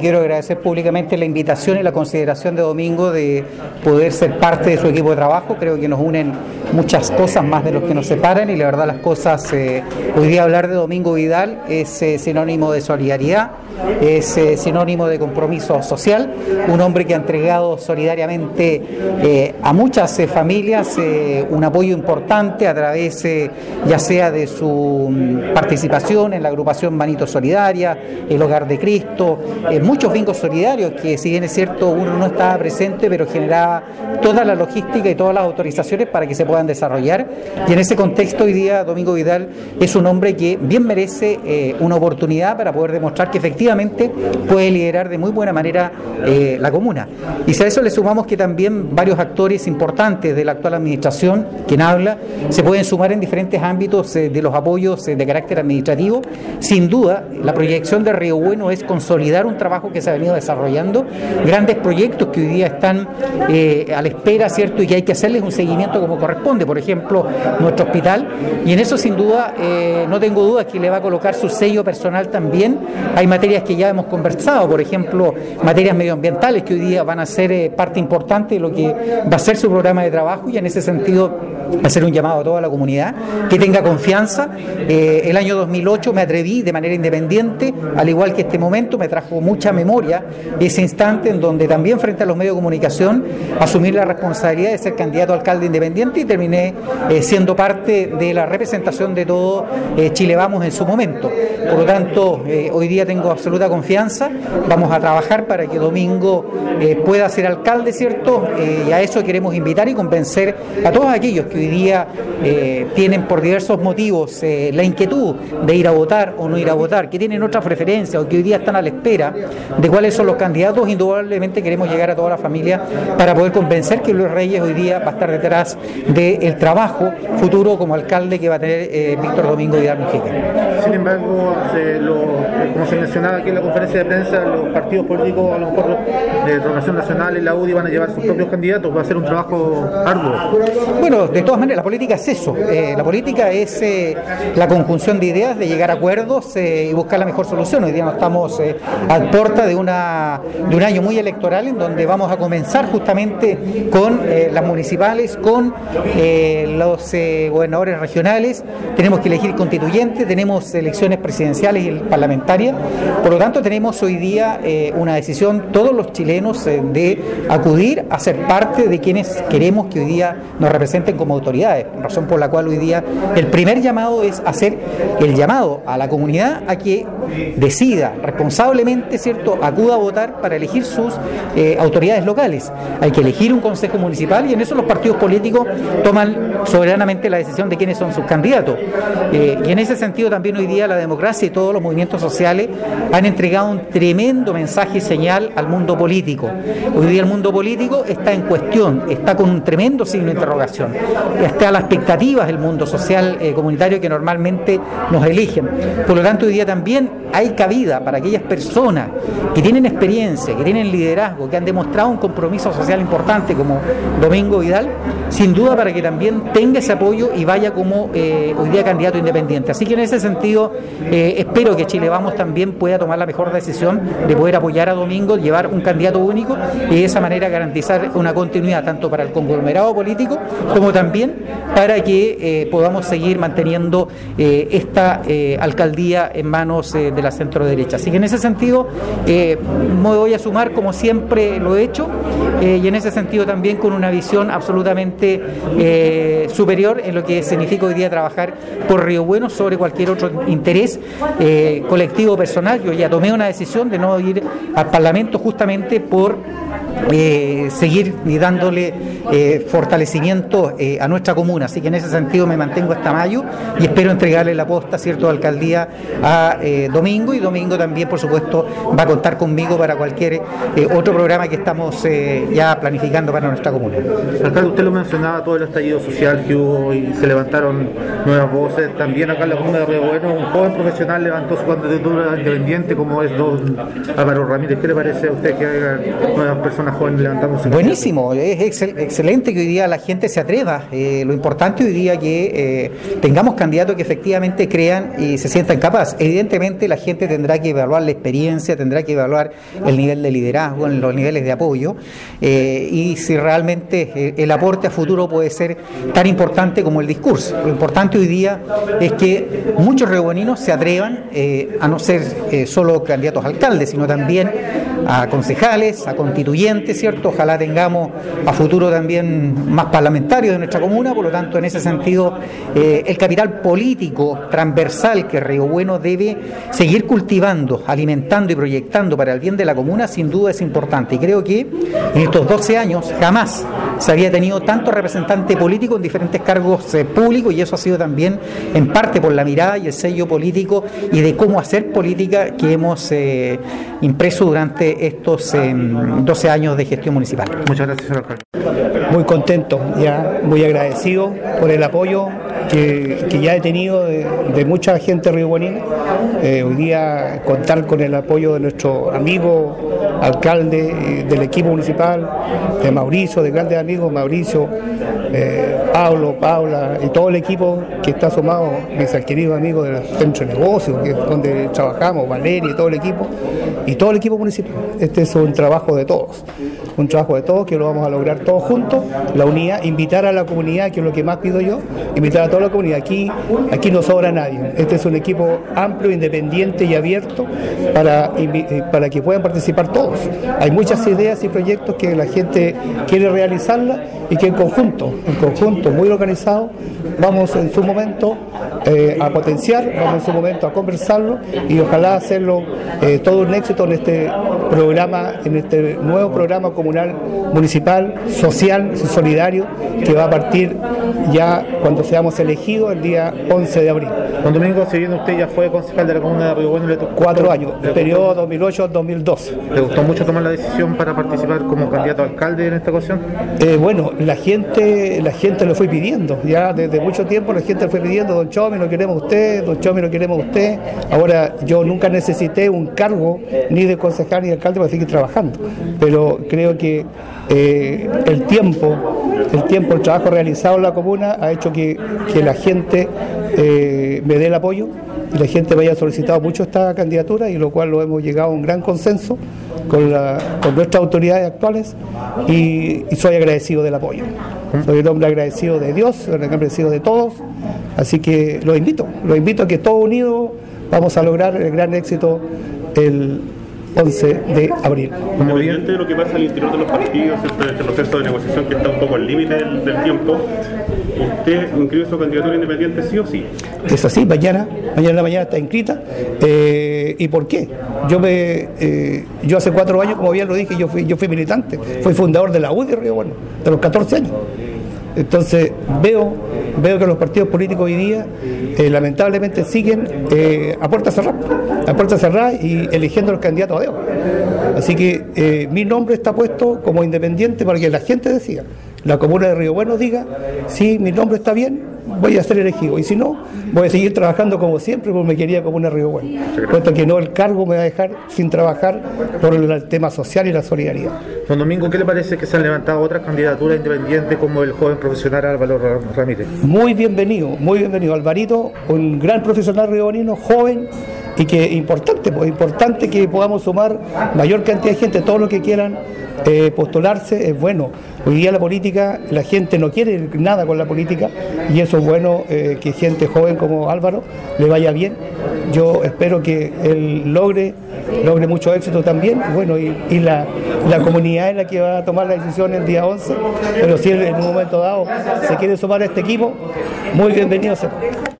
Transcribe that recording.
Quiero agradecer públicamente la invitación y la consideración de Domingo de poder ser parte de su equipo de trabajo. Creo que nos unen muchas cosas más de lo que nos separan y la verdad las cosas, eh, hoy día hablar de Domingo Vidal es eh, sinónimo de solidaridad, es eh, sinónimo de compromiso social, un hombre que ha entregado solidariamente a muchas familias un apoyo importante a través ya sea de su mm, participación en la agrupación Manito Solidaria, el Hogar de Cristo, muchos vínculos solidarios que si bien es cierto uno no estaba presente, pero generaba toda la logística y todas las autorizaciones para que se puedan desarrollar. Y en ese contexto hoy día Domingo Vidal es un hombre que bien merece eh, una oportunidad para poder demostrar que efectivamente puede liderar de muy buena manera eh, la comuna. Y si a eso le sumamos que también varios actores importantes de la actual administración, quien habla, se pueden sumar en diferentes ámbitos eh, de los apoyos de carácter administrativo, sin duda la proyección de Río Bueno es consolidar un trabajo que se ha venido desarrollando, grandes proyectos que hoy día están eh, a la espera, ¿cierto? Y que hay que hacerles un seguimiento como corresponde, por ejemplo, nuestro hospital. Y en eso, sin duda, eh, no tengo dudas que le va a colocar su sello personal también. Hay materias que ya hemos conversado, por ejemplo, materias medioambientales que hoy día van a ser eh, parte importante de lo que va a ser su programa de trabajo y en ese sentido hacer un llamado a toda la comunidad que tenga confianza. el año 2008 me atreví de manera independiente, al igual que este momento, me trajo memoria ese instante en donde también frente a los medios de comunicación asumir la responsabilidad de ser candidato a alcalde independiente y terminé eh, siendo parte de la representación de todo eh, Chile Vamos en su momento. Por lo tanto, eh, hoy día tengo absoluta confianza, vamos a trabajar para que Domingo pueda ser alcalde, ¿cierto? y a eso queremos invitar y convencer a todos aquellos que hoy día tienen por diversos motivos la inquietud de ir a votar o no ir a votar, que tienen otra preferencia o que hoy día están a la espera de cuáles son los candidatos, indudablemente queremos llegar a toda la familia para poder convencer que Luis Reyes hoy día va a estar detrás del trabajo futuro como alcalde que va a tener eh, Víctor Domingo Vidal Mujica. Sin embargo, como se mencionaba aquí en la conferencia de prensa, los partidos políticos, a lo mejor de Rotación Nacional y la UDI van a llevar sus propios candidatos, va a ser un trabajo arduo. Bueno, de todas maneras, la política es eso, eh, la política es eh, la conjunción de ideas, de llegar a acuerdos y buscar la mejor solución. Hoy día no estamos al porta de, de un año muy electoral en donde vamos a comenzar justamente con eh, las municipales, con eh, los eh, gobernadores regionales, tenemos que elegir constituyentes, tenemos elecciones presidenciales y parlamentarias, por lo tanto tenemos hoy día una decisión todos los chilenos de acudir a ser parte de quienes queremos que hoy día nos representen como autoridades, razón por la cual hoy día el primer llamado es hacer el llamado a la comunidad a que decida responsablemente ¿cierto?, acuda a votar para elegir sus eh, autoridades locales. Hay que elegir un consejo municipal y en eso los partidos políticos toman soberanamente la decisión de quiénes son sus candidatos. Eh, y en ese sentido también hoy día la democracia y todos los movimientos sociales han entregado un tremendo mensaje y señal al mundo político. Hoy día el mundo político está en cuestión, está con un tremendo signo de interrogación. Está a las expectativas del mundo social eh, comunitario que normalmente nos eligen. Por lo tanto, hoy día también hay cabida para aquellas personas que tienen experiencia, que tienen liderazgo, que han demostrado un compromiso social importante como Domingo Vidal, sin duda para que también tenga ese apoyo y vaya como eh, hoy día candidato independiente. Así que en ese sentido eh, espero que Chile Vamos también pueda tomar la mejor decisión de poder apoyar a Domingo, llevar un candidato único y de esa manera garantizar una continuidad tanto para el conglomerado político como también para que eh, podamos seguir manteniendo esta alcaldía en manos de la centro derecha. Así que en ese sentido me voy a sumar como siempre lo he hecho y en ese sentido también con una visión absolutamente eh, superior en lo que significa hoy día trabajar por Río Bueno sobre cualquier otro interés eh, personal. Yo ya tomé una decisión de no ir al Parlamento justamente por eh, seguir dándole eh, fortalecimiento eh, a nuestra comuna. Así que en ese sentido me mantengo hasta mayo y espero entregarle la posta, ¿cierto?, de alcaldía a Domingo y Domingo también, por supuesto, va a contar conmigo para cualquier otro programa que estamos ya planificando para nuestra comuna. Alcalde, usted lo mencionaba, todo el estallido social que hubo y se levantaron nuevas voces. También acá en la comuna de Río Bueno, un joven profesional levantó su candidatura independiente como es don Álvaro Ramírez. ¿Qué le parece a usted que haya nuevas personas jóvenes levantándose? Buenísimo, es excelente que hoy día la gente se atreva. Eh, lo importante hoy día que eh, tengamos candidatos que efectivamente crean y se sientan capaces. Evidentemente la gente tendrá que evaluar la experiencia, tendrá que evaluar el nivel de liderazgo, los niveles de apoyo eh, y si realmente el aporte a futuro puede ser tan importante como el discurso. Lo importante hoy día es que muchos reboninos se atrevan a no ser solo candidatos a alcaldes, sino también a concejales, a constituyentes, ¿cierto? Ojalá tengamos a futuro también más parlamentarios de nuestra comuna, por lo tanto, en ese sentido, eh, el capital político transversal que Río Bueno debe seguir cultivando, alimentando y proyectando para el bien de la comuna, sin duda es importante. Y creo que en estos 12 años jamás se había tenido tanto representante político en diferentes cargos eh, públicos y eso ha sido también en parte por la mirada y el sello político y de cómo hacer política que hemos eh, impreso durante estos 12 años de gestión municipal. Muchas gracias, señor alcalde. Muy contento, ya muy agradecido por el apoyo que, ya he tenido de, mucha gente riobonina. Eh, hoy día contar con el apoyo de nuestro amigo alcalde, del equipo municipal, de Mauricio, de grandes amigos, Mauricio, eh, Pablo, Paula y todo el equipo que está sumado, mis queridos amigos del centro de negocios, que es donde trabajamos, Valeria y todo el equipo, y todo el equipo municipal. Este es un trabajo de todos, un trabajo de todos que lo vamos a lograr todos juntos, la unidad, invitar a la comunidad, que es lo que más pido yo, invitar a toda la comunidad. Aquí, aquí no sobra nadie. Este es un equipo amplio, independiente y abierto para, eh, para que puedan participar todos. Hay muchas ideas y proyectos que la gente quiere realizarlas y que en conjunto, en conjunto, muy organizado, vamos en su momento eh, a potenciar, vamos en su momento a conversarlo y ojalá hacerlo eh, todo un éxito en este programa, en este nuevo programa comunal, municipal, social, solidario, que va a partir ya cuando seamos elegidos el día 11 de abril. Don Domingo, si bien usted ya fue concejal de la comuna de Río Bueno, le tocó cuatro años, el periodo 2008-2012. ¿Le gustó mucho tomar la decisión para participar como candidato a alcalde en esta ocasión? Eh, bueno, la gente, la gente lo fue pidiendo, ya desde mucho tiempo la gente lo fue pidiendo, don Chomi, lo queremos usted, don Chomi, lo queremos usted. Ahora, yo nunca necesité un cargo ni de concejal ni de alcalde para seguir trabajando, pero creo que eh, el tiempo, el tiempo, el trabajo realizado en la comuna ha hecho que, la gente eh, me dé el apoyo y la gente me haya solicitado mucho esta candidatura y lo cual lo hemos llegado a un gran consenso con, nuestras autoridades actuales y, soy agradecido del apoyo. Soy un hombre agradecido de Dios, soy un agradecido de todos, así que los invito, los invito a que todos unidos vamos a lograr el gran éxito el 11 de abril. Evidente de lo que pasa al interior de los partidos, este, este, proceso de negociación que está un poco al límite del, tiempo, ¿usted inscribe su candidatura independiente sí o sí? Es así, mañana, mañana en la mañana está inscrita. Eh, ¿Y por qué? Yo me, eh, yo hace cuatro años, como bien lo dije, yo fui, yo fui militante, fui fundador de la UDI Río Bueno, de los 14 años. Entonces veo, veo que los partidos políticos hoy día eh, lamentablemente siguen eh, a puerta cerrada, a puerta cerrada y eligiendo los candidatos a Dios. Así que eh, mi nombre está puesto como independiente para que la gente decida, la comuna de Río Bueno diga, si mi nombre está bien, voy a ser elegido. Y si no, voy a seguir trabajando como siempre porque me quería como una Río Bueno. Puesto que no, el cargo me va a dejar sin trabajar por el tema social y la solidaridad. Don Domingo, ¿qué le parece que se han levantado otras candidaturas independientes como el joven profesional Álvaro Ramírez? Muy bienvenido, muy bienvenido. Alvarito, un gran profesional rionino, joven y que importante, pues importante que podamos sumar mayor cantidad de gente, todo lo que quieran eh, postularse es bueno. Hoy día la política, la gente no quiere nada con la política y eso es bueno eh, que gente joven como Álvaro le vaya bien. Yo espero que él logre, logre mucho éxito también. Bueno, y, la, comunidad es la que va a tomar la decisión el día 11, pero si él en un momento dado se quiere sumar a este equipo, muy bienvenido sea.